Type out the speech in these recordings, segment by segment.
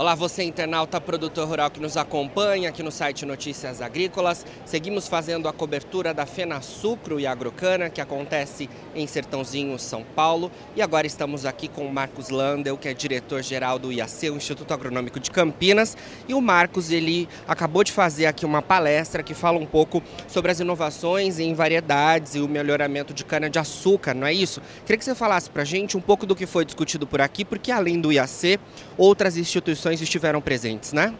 Olá, você internauta, produtor rural que nos acompanha aqui no site Notícias Agrícolas. Seguimos fazendo a cobertura da Fena Sucro e Agrocana, que acontece em Sertãozinho, São Paulo. E agora estamos aqui com o Marcos Landel, que é diretor-geral do IAC, o Instituto Agronômico de Campinas. E o Marcos, ele acabou de fazer aqui uma palestra que fala um pouco sobre as inovações em variedades e o melhoramento de cana-de-açúcar, não é isso? Queria que você falasse para a gente um pouco do que foi discutido por aqui, porque além do IAC, outras instituições estiveram presentes, né?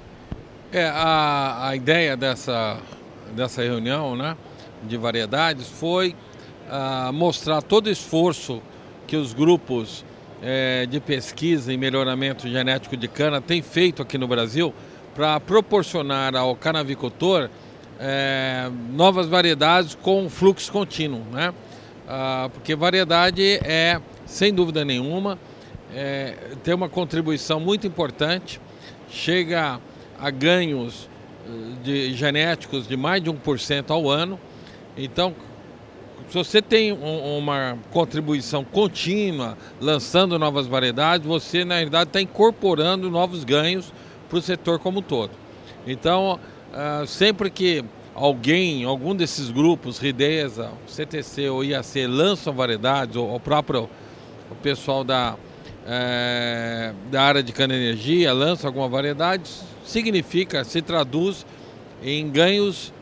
É, a, a ideia dessa, dessa reunião né, de variedades foi uh, mostrar todo o esforço que os grupos é, de pesquisa e melhoramento genético de cana têm feito aqui no Brasil para proporcionar ao canavicultor é, novas variedades com fluxo contínuo, né? Ah, porque variedade é, sem dúvida nenhuma, é, tem uma contribuição muito importante, chega a ganhos eh, de genéticos de mais de 1% ao ano. Então, se você tem um, uma contribuição contínua, lançando novas variedades, você na realidade está incorporando novos ganhos para o setor como um todo. Então, uh, sempre que alguém, algum desses grupos, Rideza, CTC ou IAC, lançam variedades, ou o próprio o pessoal da é, da área de cana-energia, lança alguma variedade, significa, se traduz em ganhos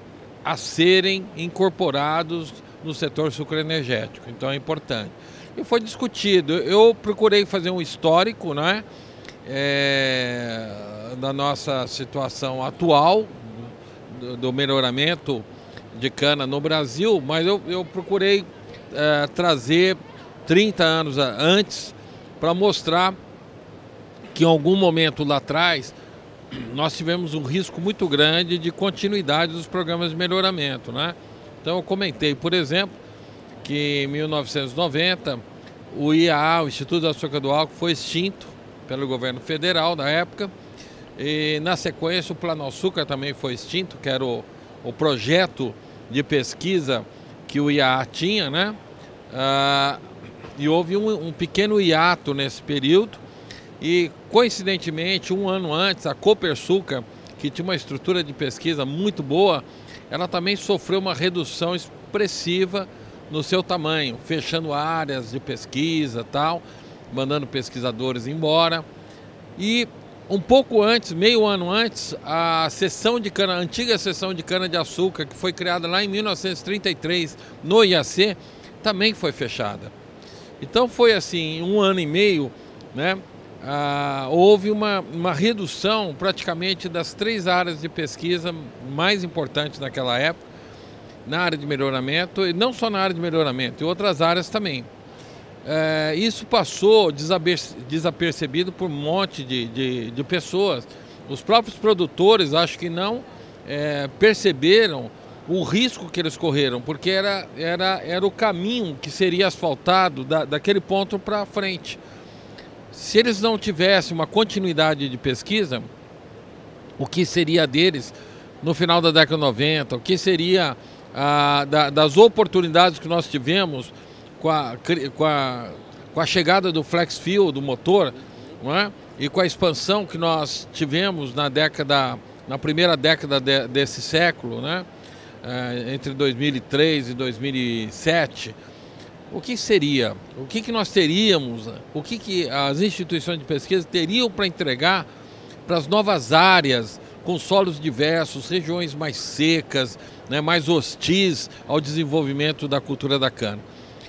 a serem incorporados no setor sucroenergético. Então é importante. E foi discutido. Eu procurei fazer um histórico né, é, da nossa situação atual, do, do, melhoramento de cana no Brasil, mas eu, eu procurei é, trazer 30 anos antes para mostrar que em algum momento lá atrás nós tivemos um risco muito grande de continuidade dos programas de melhoramento. Né? Então eu comentei, por exemplo, que em 1990 o IAA, o Instituto da Açúcar do Álcool, foi extinto pelo governo federal da época. E na sequência o Plano Açúcar também foi extinto, que era o, o projeto de pesquisa que o IAA tinha, né? Ah, e houve um, um pequeno hiato nesse período. E, coincidentemente, um ano antes, a Copersuca, que tinha uma estrutura de pesquisa muito boa, ela também sofreu uma redução expressiva no seu tamanho, fechando áreas de pesquisa tal, mandando pesquisadores embora. E um pouco antes, meio ano antes, a seção de cana, a antiga seção de cana de açúcar, que foi criada lá em 1933 no IAC, também foi fechada. Então foi assim, um ano e meio, né? Ah, houve uma, uma redução praticamente das três áreas de pesquisa mais importantes naquela época, na área de melhoramento, e não só na área de melhoramento, em outras áreas também. É, isso passou desapercebido por um monte de, de, de, pessoas. Os próprios produtores acho que não é, perceberam o risco que eles correram, porque era, era, era o caminho que seria asfaltado da, daquele ponto para frente. Se eles não tivessem uma continuidade de pesquisa, o que seria deles no final da década de 90, o que seria ah, da, das oportunidades que nós tivemos com a, com a, com a chegada do flex fuel, do motor, não é? e com a expansão que nós tivemos na década, na primeira década de, desse século, né? É, entre 2003 e 2007, o que seria? O que, que nós teríamos? O que, que as instituições de pesquisa teriam para entregar para as novas áreas, com solos diversos, regiões mais secas, né, mais hostis ao desenvolvimento da cultura da cana?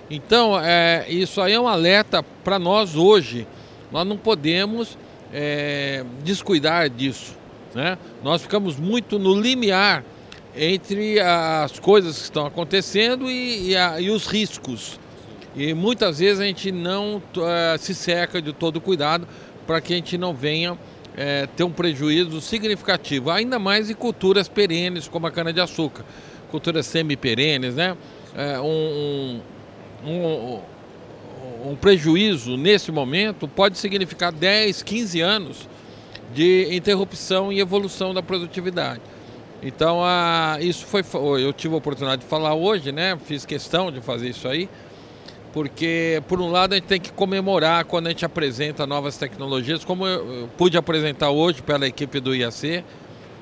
Então, é, isso aí é um alerta para nós hoje. Nós não podemos é, descuidar disso. Né? Nós ficamos muito no limiar entre as coisas que estão acontecendo e, e, a, e os riscos. E muitas vezes a gente não uh, se seca de todo cuidado para que a gente não venha uh, ter um prejuízo significativo, ainda mais em culturas perenes como a cana-de-açúcar, culturas semi-perenes, né? Uh, um, um, um prejuízo nesse momento pode significar 10, 15 anos de interrupção e evolução da produtividade. Então, isso foi. Eu tive a oportunidade de falar hoje, né? Fiz questão de fazer isso aí. porque por um lado a gente tem que comemorar quando a gente apresenta novas tecnologias, como eu pude apresentar hoje pela equipe do IAC,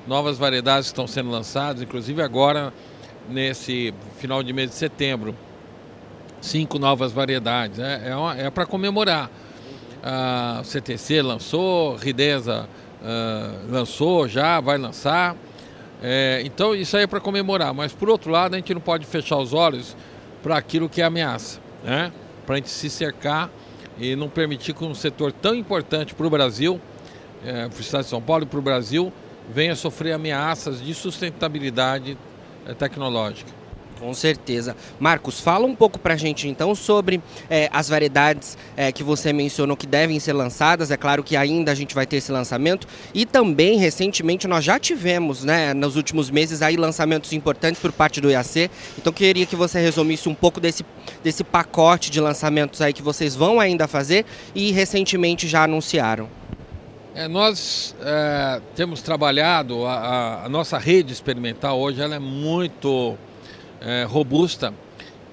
novas variedades que estão sendo lançadas, inclusive agora nesse final de mês de setembro, cinco novas variedades, é, é, é para comemorar. A CTC lançou, Ridesa uh, lançou já, vai lançar. É, então isso aí é para comemorar, mas por outro lado a gente não pode fechar os olhos para aquilo que é ameaça né? para a gente se cercar e não permitir que um setor tão importante para o Brasil, é, para o Estado de São Paulo e para o Brasil, venha sofrer ameaças de sustentabilidade é, tecnológica. Com certeza. Marcos, fala um pouco para a gente então sobre é, as variedades é, que você mencionou que devem ser lançadas. É claro que ainda a gente vai ter esse lançamento. E também, recentemente, nós já tivemos, né, nos últimos meses, aí lançamentos importantes por parte do IAC. Então, queria que você resumisse um pouco desse, desse pacote de lançamentos aí que vocês vão ainda fazer e recentemente já anunciaram. É, nós é, temos trabalhado, a, a, a nossa rede experimental hoje ela é muito é, robusta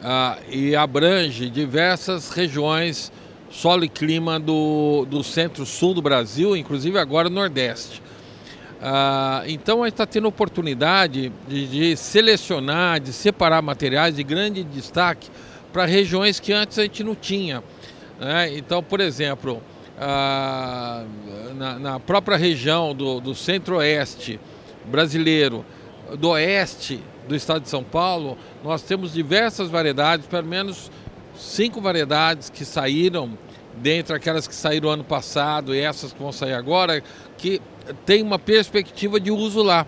ah, e abrange diversas regiões, solo e clima do, do centro-sul do Brasil, inclusive agora no Nordeste. Ah, então a gente está tendo oportunidade de, de, selecionar, de separar materiais de grande destaque para regiões que antes a gente não tinha. Né? Então, por exemplo, ah, na, na, própria região do, do centro-oeste brasileiro, do oeste do estado de São Paulo, nós temos diversas variedades, pelo menos cinco variedades que saíram, dentre aquelas que saíram ano passado e essas que vão sair agora, que tem uma perspectiva de uso lá.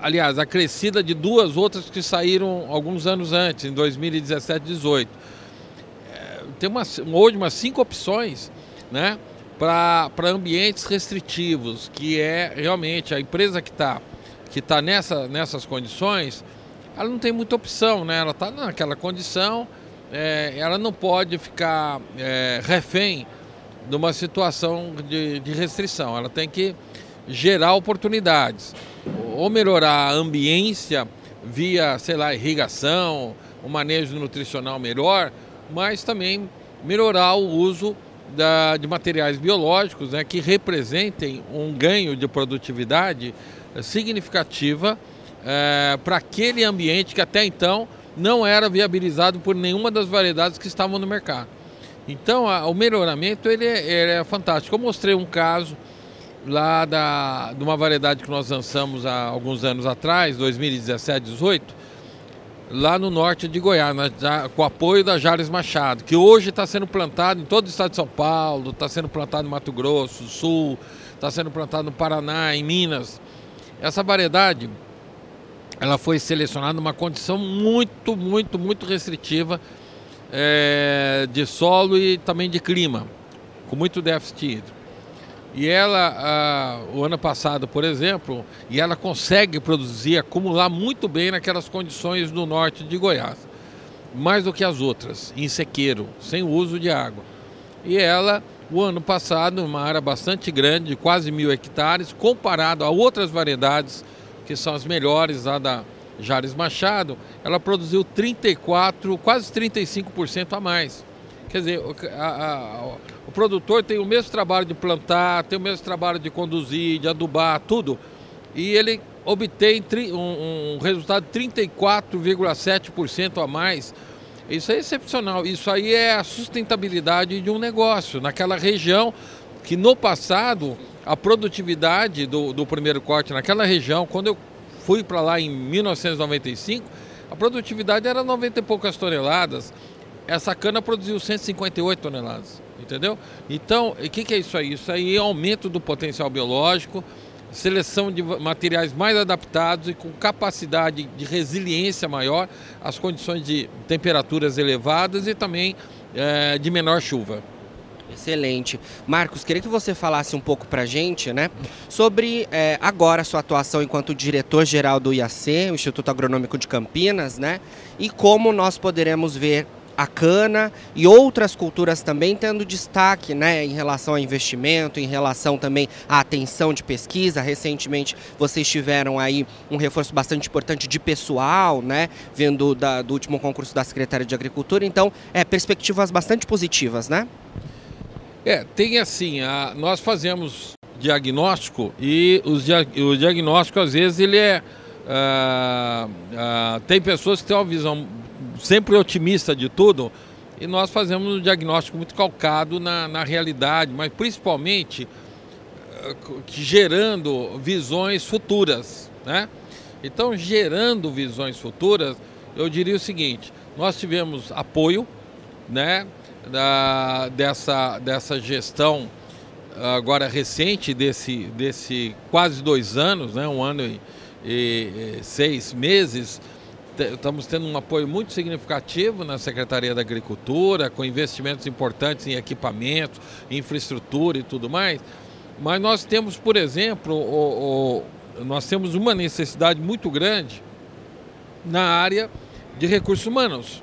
Aliás, acrescida de duas outras que saíram alguns anos antes, em 2017 e 2018. É, tem uma, hoje umas cinco opções né, para ambientes restritivos, que é realmente a empresa que está que está nessa, nessas condições, ela não tem muita opção, né? Ela está naquela condição, é, ela não pode ficar é, refém de uma situação de, de restrição. Ela tem que gerar oportunidades, ou melhorar a ambiência via, sei lá, irrigação, um manejo nutricional melhor, mas também melhorar o uso da, de materiais biológicos né, que representem um ganho de produtividade significativa é, para aquele ambiente que até então não era viabilizado por nenhuma das variedades que estavam no mercado. Então, a, o melhoramento ele é, ele é, fantástico. Eu mostrei um caso lá da, de uma variedade que nós lançamos há alguns anos atrás, 2017, 2018, lá no norte de Goiás, com o apoio da Jales Machado, que hoje está sendo plantado em todo o estado de São Paulo, está sendo plantado no Mato Grosso, Sul, está sendo plantado no Paraná, em Minas. Essa variedade, ela foi selecionada numa condição muito, muito, muito restritiva é, de solo e também de clima, com muito déficit hídrico. E ela, a, o ano passado, por exemplo, e ela consegue produzir, acumular muito bem naquelas condições do norte de Goiás, mais do que as outras, em sequeiro, sem uso de água. E ela o ano passado, uma área bastante grande, de quase mil hectares, comparado a outras variedades, que são as melhores lá da Jares Machado, ela produziu 34, quase 35% a mais. Quer dizer, a, a, o produtor tem o mesmo trabalho de plantar, tem o mesmo trabalho de conduzir, de adubar, tudo. E ele obtém um, um resultado de 34,7% a mais isso é excepcional. Isso aí é a sustentabilidade de um negócio. Naquela região que no passado a produtividade do, do primeiro corte naquela região, quando eu fui para lá em 1995, a produtividade era 90 e poucas toneladas. Essa cana produziu 158 toneladas, entendeu? Então, o que, que é isso aí? Isso aí é aumento do potencial biológico, seleção de materiais mais adaptados e com capacidade de resiliência maior às condições de temperaturas elevadas e também é, de menor chuva. Excelente. Marcos, queria que você falasse um pouco para a gente né, sobre é, agora a sua atuação enquanto diretor-geral do IAC, o Instituto Agronômico de Campinas, né, e como nós poderemos ver a cana e outras culturas também tendo destaque né, em relação a investimento, em relação também à atenção de pesquisa. Recentemente vocês tiveram aí um reforço bastante importante de pessoal, né, vindo da, do último concurso da Secretaria de Agricultura. Então, é, perspectivas bastante positivas, né? É, tem assim, a, nós fazemos diagnóstico e os, o diagnóstico às vezes ele é ah, ah, tem pessoas que têm uma visão sempre otimista de tudo e nós fazemos um diagnóstico muito calcado na, na realidade, mas principalmente ah, gerando visões futuras, né? Então, gerando visões futuras, eu diria o seguinte: nós tivemos apoio, né, da, dessa, dessa gestão agora recente desse, desse quase dois anos, né, um ano e, e seis meses, estamos tendo um apoio muito significativo na Secretaria da Agricultura, com investimentos importantes em equipamentos, infraestrutura e tudo mais. Mas nós temos, por exemplo, o, o, nós temos uma necessidade muito grande na área de recursos humanos.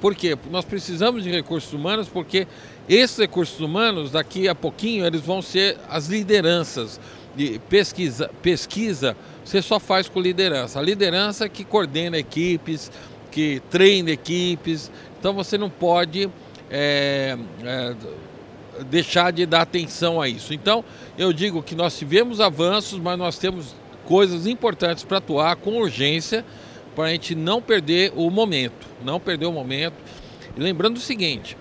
Por quê? Nós precisamos de recursos humanos porque esses recursos humanos, daqui a pouquinho, eles vão ser as lideranças de pesquisa. Pesquisa você só faz com liderança. A liderança que coordena equipes, que treina equipes. Então você não pode é, é, deixar de dar atenção a isso. Então eu digo que nós tivemos avanços, mas nós temos coisas importantes para atuar com urgência para a gente não perder o momento, não perder o momento. E lembrando o seguinte,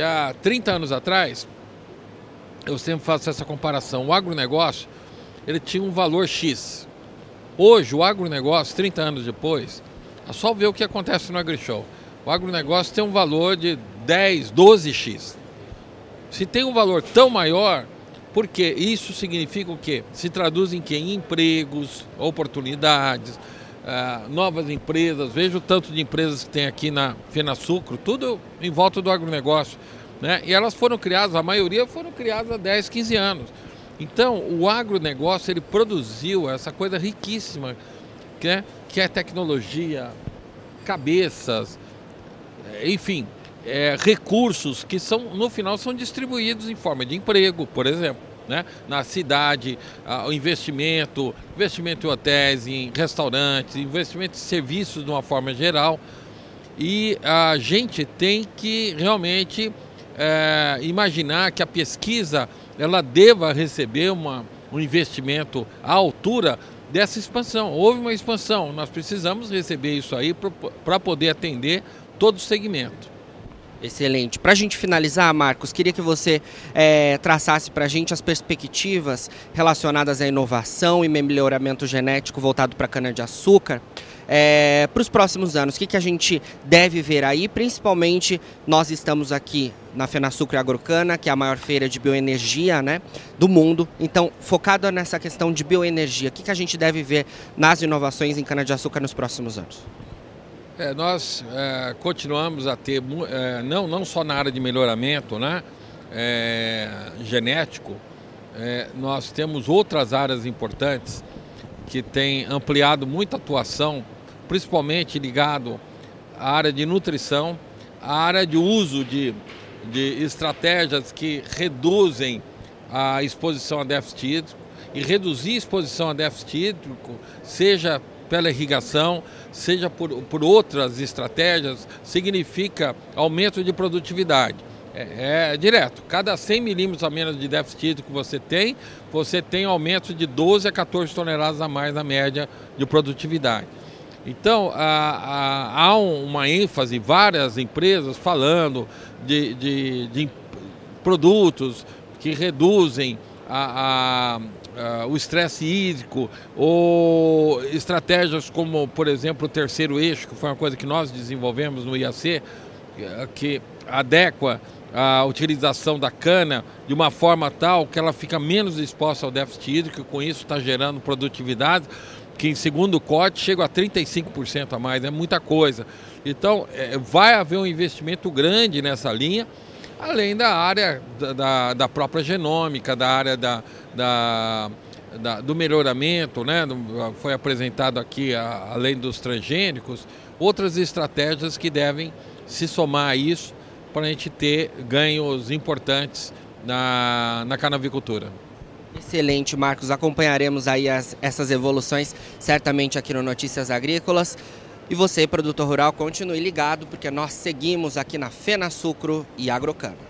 há 30 anos atrás, eu sempre faço essa comparação, o agronegócio, ele tinha um valor X. Hoje, o agronegócio, 30 anos depois, é só ver o que acontece no AgriShow. O agronegócio tem um valor de 10, 12x. Se tem um valor tão maior, porque isso significa o quê? Se traduz em quê? Em empregos, oportunidades, uh, novas empresas, veja o tanto de empresas que tem aqui na Fenasucro, tudo em volta do agronegócio. Né? E elas foram criadas, a maioria foram criadas há 10, 15 anos. Então, o agronegócio ele produziu essa coisa riquíssima, que é, que é tecnologia, cabeças, enfim, é, recursos que são, no final são distribuídos em forma de emprego, por exemplo né? na cidade, o investimento, investimento em hotéis, em restaurantes, investimento em serviços de uma forma geral. E a gente tem que realmente é, imaginar que a pesquisa ela deva receber uma, um investimento à altura dessa expansão. Houve uma expansão, nós precisamos receber isso aí para poder atender todo o segmento. Excelente. Para a gente finalizar, Marcos, queria que você é, traçasse para a gente as perspectivas relacionadas à inovação e melhoramento genético voltado para a cana-de-açúcar é, para os próximos anos. O que, que a gente deve ver aí? Principalmente, nós estamos aqui na Fenasucro e Agrocana, que é a maior feira de bioenergia né, do mundo. Então, focado nessa questão de bioenergia, o que, que a gente deve ver nas inovações em cana-de-açúcar nos próximos anos? É, nós é, continuamos a ter, é, não, não só na área de melhoramento né, é, genético, é, nós temos outras áreas importantes que têm ampliado muita atuação, principalmente ligado à área de nutrição, à área de uso de, de estratégias que reduzem a exposição a déficit hídrico e reduzir a exposição a déficit hídrico, seja pela irrigação, seja por, por outras estratégias, significa aumento de produtividade. É, é, direto. Cada 100 milímetros a menos de déficit que você tem, você tem aumento de 12 a 14 toneladas a mais na média de produtividade. Então, há, há uma ênfase, várias empresas falando de, de, de produtos que reduzem a, a, o estresse hídrico, ou estratégias como, por exemplo, o terceiro eixo, que foi uma coisa que nós desenvolvemos no IAC, que adequa a utilização da cana de uma forma tal que ela fica menos exposta ao déficit hídrico, com isso está gerando produtividade, que em segundo corte chega a 35% a mais, é muita coisa. Então, é, vai haver um investimento grande nessa linha além da área da, da própria genômica, da área da, da, da do melhoramento, né? foi apresentado aqui, a, além dos transgênicos, outras estratégias que devem se somar a isso para a gente ter ganhos importantes na, na canavicultura. Excelente, Marcos. Acompanharemos aí as, essas evoluções certamente aqui no Notícias Agrícolas. E você, produtor rural, continue ligado, porque nós seguimos aqui na Fena Sucro e Agrocana.